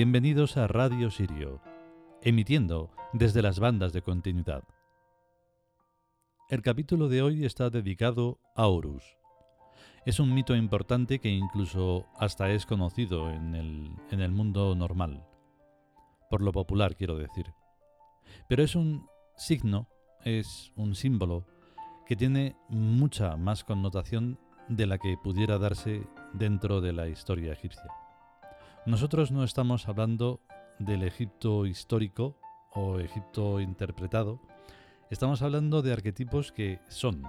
Bienvenidos a Radio Sirio, emitiendo desde las bandas de continuidad. El capítulo de hoy está dedicado a Horus. Es un mito importante que incluso hasta es conocido en el, en el mundo normal, por lo popular quiero decir. Pero es un signo, es un símbolo que tiene mucha más connotación de la que pudiera darse dentro de la historia egipcia. Nosotros no estamos hablando del Egipto histórico o Egipto interpretado, estamos hablando de arquetipos que son,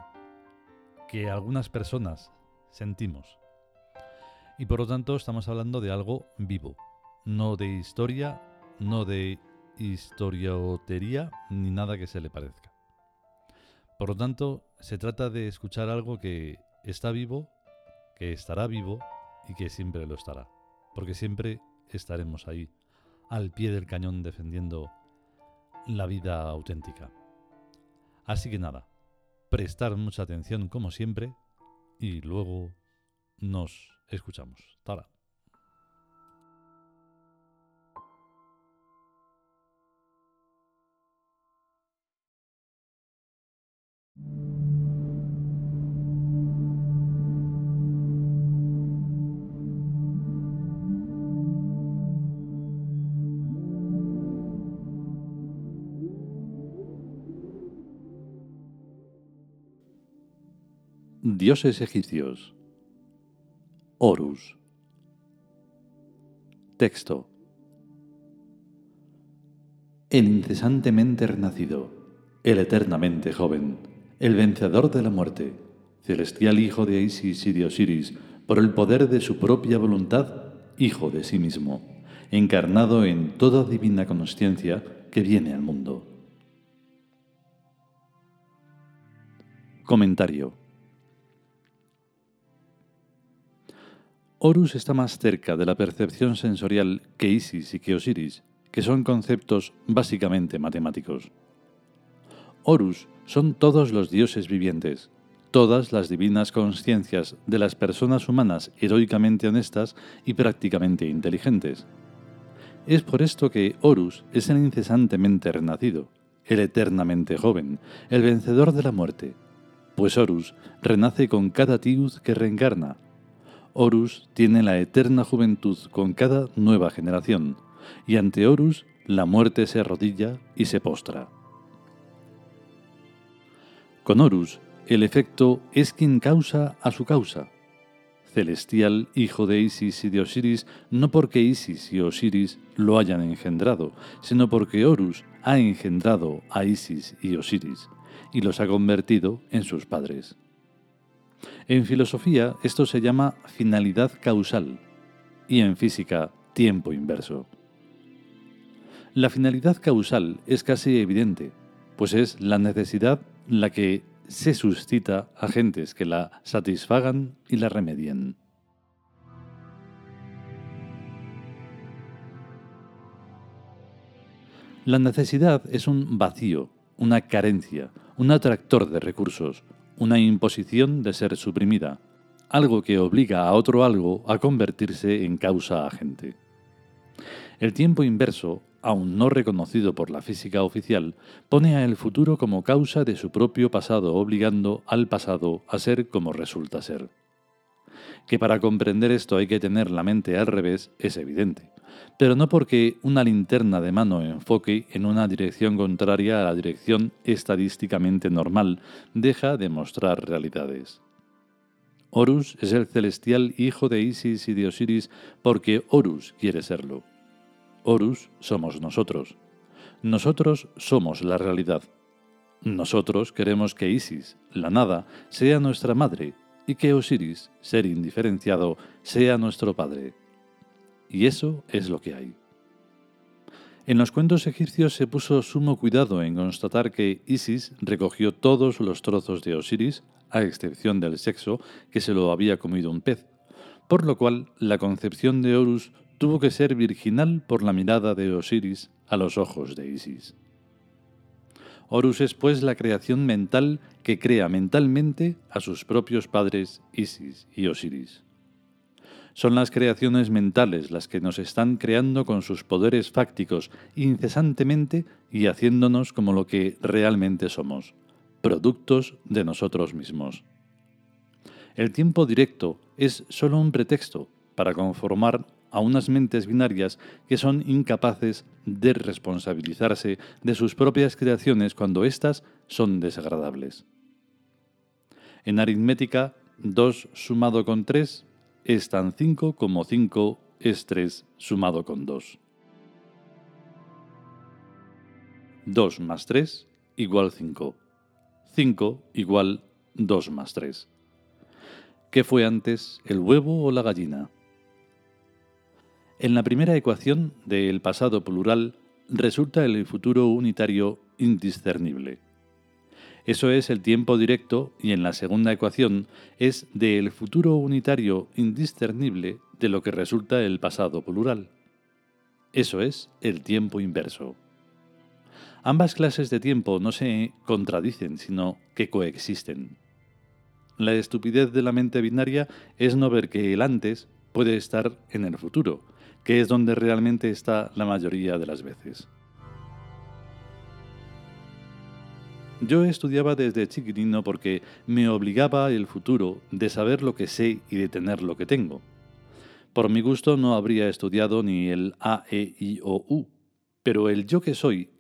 que algunas personas sentimos. Y por lo tanto estamos hablando de algo vivo, no de historia, no de historiotería, ni nada que se le parezca. Por lo tanto, se trata de escuchar algo que está vivo, que estará vivo y que siempre lo estará porque siempre estaremos ahí, al pie del cañón defendiendo la vida auténtica. Así que nada, prestar mucha atención como siempre y luego nos escuchamos. Tara. Dioses egipcios. Horus. Texto. El incesantemente renacido, el eternamente joven, el vencedor de la muerte, celestial hijo de Isis y de Osiris, por el poder de su propia voluntad, hijo de sí mismo, encarnado en toda divina consciencia que viene al mundo. Comentario. Horus está más cerca de la percepción sensorial que Isis y que Osiris, que son conceptos básicamente matemáticos. Horus son todos los dioses vivientes, todas las divinas conciencias de las personas humanas heroicamente honestas y prácticamente inteligentes. Es por esto que Horus es el incesantemente renacido, el eternamente joven, el vencedor de la muerte, pues Horus renace con cada tiud que reencarna, Horus tiene la eterna juventud con cada nueva generación, y ante Horus la muerte se arrodilla y se postra. Con Horus, el efecto es quien causa a su causa. Celestial hijo de Isis y de Osiris, no porque Isis y Osiris lo hayan engendrado, sino porque Horus ha engendrado a Isis y Osiris, y los ha convertido en sus padres. En filosofía esto se llama finalidad causal y en física tiempo inverso. La finalidad causal es casi evidente, pues es la necesidad la que se suscita agentes que la satisfagan y la remedien. La necesidad es un vacío, una carencia, un atractor de recursos, una imposición de ser suprimida, algo que obliga a otro algo a convertirse en causa agente. El tiempo inverso, aún no reconocido por la física oficial, pone a el futuro como causa de su propio pasado, obligando al pasado a ser como resulta ser. Que para comprender esto hay que tener la mente al revés es evidente, pero no porque una linterna de mano enfoque en una dirección contraria a la dirección estadísticamente normal deja de mostrar realidades. Horus es el celestial hijo de Isis y de Osiris porque Horus quiere serlo. Horus somos nosotros. Nosotros somos la realidad. Nosotros queremos que Isis, la nada, sea nuestra madre y que Osiris, ser indiferenciado, sea nuestro padre. Y eso es lo que hay. En los cuentos egipcios se puso sumo cuidado en constatar que Isis recogió todos los trozos de Osiris, a excepción del sexo, que se lo había comido un pez, por lo cual la concepción de Horus tuvo que ser virginal por la mirada de Osiris a los ojos de Isis. Horus es pues la creación mental que crea mentalmente a sus propios padres Isis y Osiris. Son las creaciones mentales las que nos están creando con sus poderes fácticos incesantemente y haciéndonos como lo que realmente somos, productos de nosotros mismos. El tiempo directo es solo un pretexto para conformar a unas mentes binarias que son incapaces de responsabilizarse de sus propias creaciones cuando éstas son desagradables. En aritmética, 2 sumado con 3 es tan 5 como 5 es 3 sumado con 2. 2 más 3 igual 5. 5 igual 2 más 3. ¿Qué fue antes, el huevo o la gallina? En la primera ecuación del pasado plural resulta el futuro unitario indiscernible. Eso es el tiempo directo y en la segunda ecuación es del futuro unitario indiscernible de lo que resulta el pasado plural. Eso es el tiempo inverso. Ambas clases de tiempo no se contradicen, sino que coexisten. La estupidez de la mente binaria es no ver que el antes puede estar en el futuro, que es donde realmente está la mayoría de las veces. Yo estudiaba desde chiquitino porque me obligaba el futuro de saber lo que sé y de tener lo que tengo. Por mi gusto no habría estudiado ni el A, E, I o U, pero el yo que soy,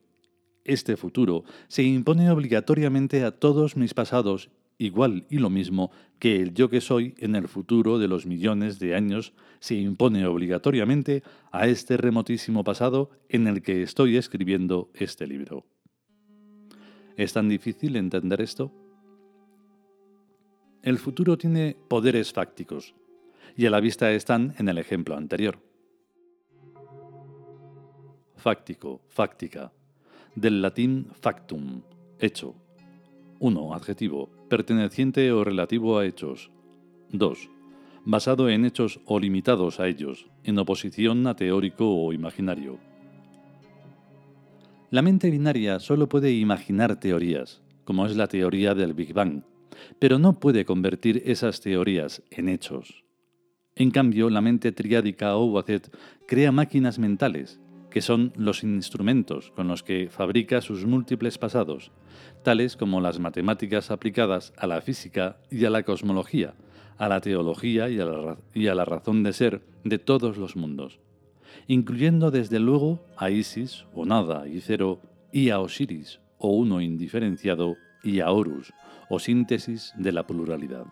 este futuro, se impone obligatoriamente a todos mis pasados igual y lo mismo que el yo que soy en el futuro de los millones de años se impone obligatoriamente a este remotísimo pasado en el que estoy escribiendo este libro. ¿Es tan difícil entender esto? El futuro tiene poderes fácticos, y a la vista están en el ejemplo anterior. Fáctico, fáctica, del latín factum, hecho. 1. Adjetivo, perteneciente o relativo a hechos. 2. Basado en hechos o limitados a ellos, en oposición a teórico o imaginario. La mente binaria solo puede imaginar teorías, como es la teoría del Big Bang, pero no puede convertir esas teorías en hechos. En cambio, la mente triádica o Wazet crea máquinas mentales, que son los instrumentos con los que fabrica sus múltiples pasados, tales como las matemáticas aplicadas a la física y a la cosmología, a la teología y a la, razón de ser de todos los mundos incluyendo desde luego a Isis o nada y cero y a Osiris o uno indiferenciado y a Horus o síntesis de la pluralidad.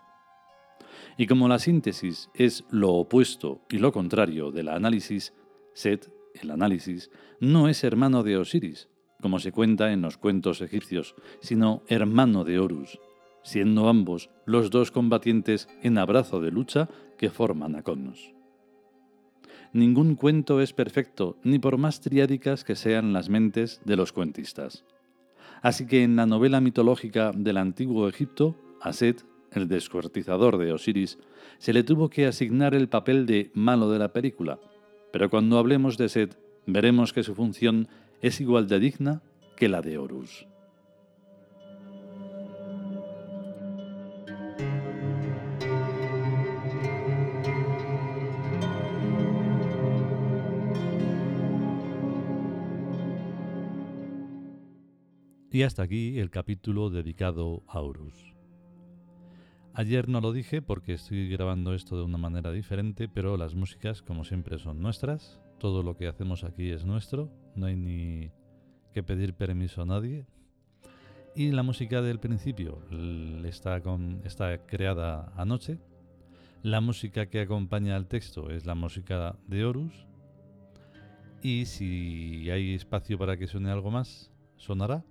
Y como la síntesis es lo opuesto y lo contrario de la análisis, Set, el análisis, no es hermano de Osiris, como se cuenta en los cuentos egipcios, sino hermano de Horus, siendo ambos los dos combatientes en abrazo de lucha que forman a Cronos. Ningún cuento es perfecto, ni por más triádicas que sean las mentes de los cuentistas. Así que en la novela mitológica del antiguo Egipto, a Set, el descuartizador de Osiris, se le tuvo que asignar el papel de malo de la película. Pero cuando hablemos de Set, veremos que su función es igual de digna que la de Horus. Y hasta aquí el capítulo dedicado a Horus. Ayer no lo dije porque estoy grabando esto de una manera diferente, pero las músicas, como siempre, son nuestras. Todo lo que hacemos aquí es nuestro. No hay ni que pedir permiso a nadie. Y la música del principio está, creada anoche. La música que acompaña al texto es la música de Horus. Y si hay espacio para que suene algo más, sonará.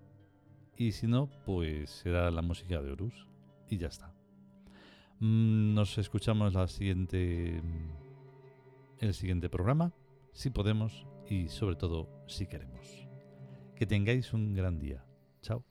Y si no, pues será la música de Horus. Y ya está. Mm, nos escuchamos la siguiente, el siguiente programa, si podemos y sobre todo si queremos. Que tengáis un gran día. Chao.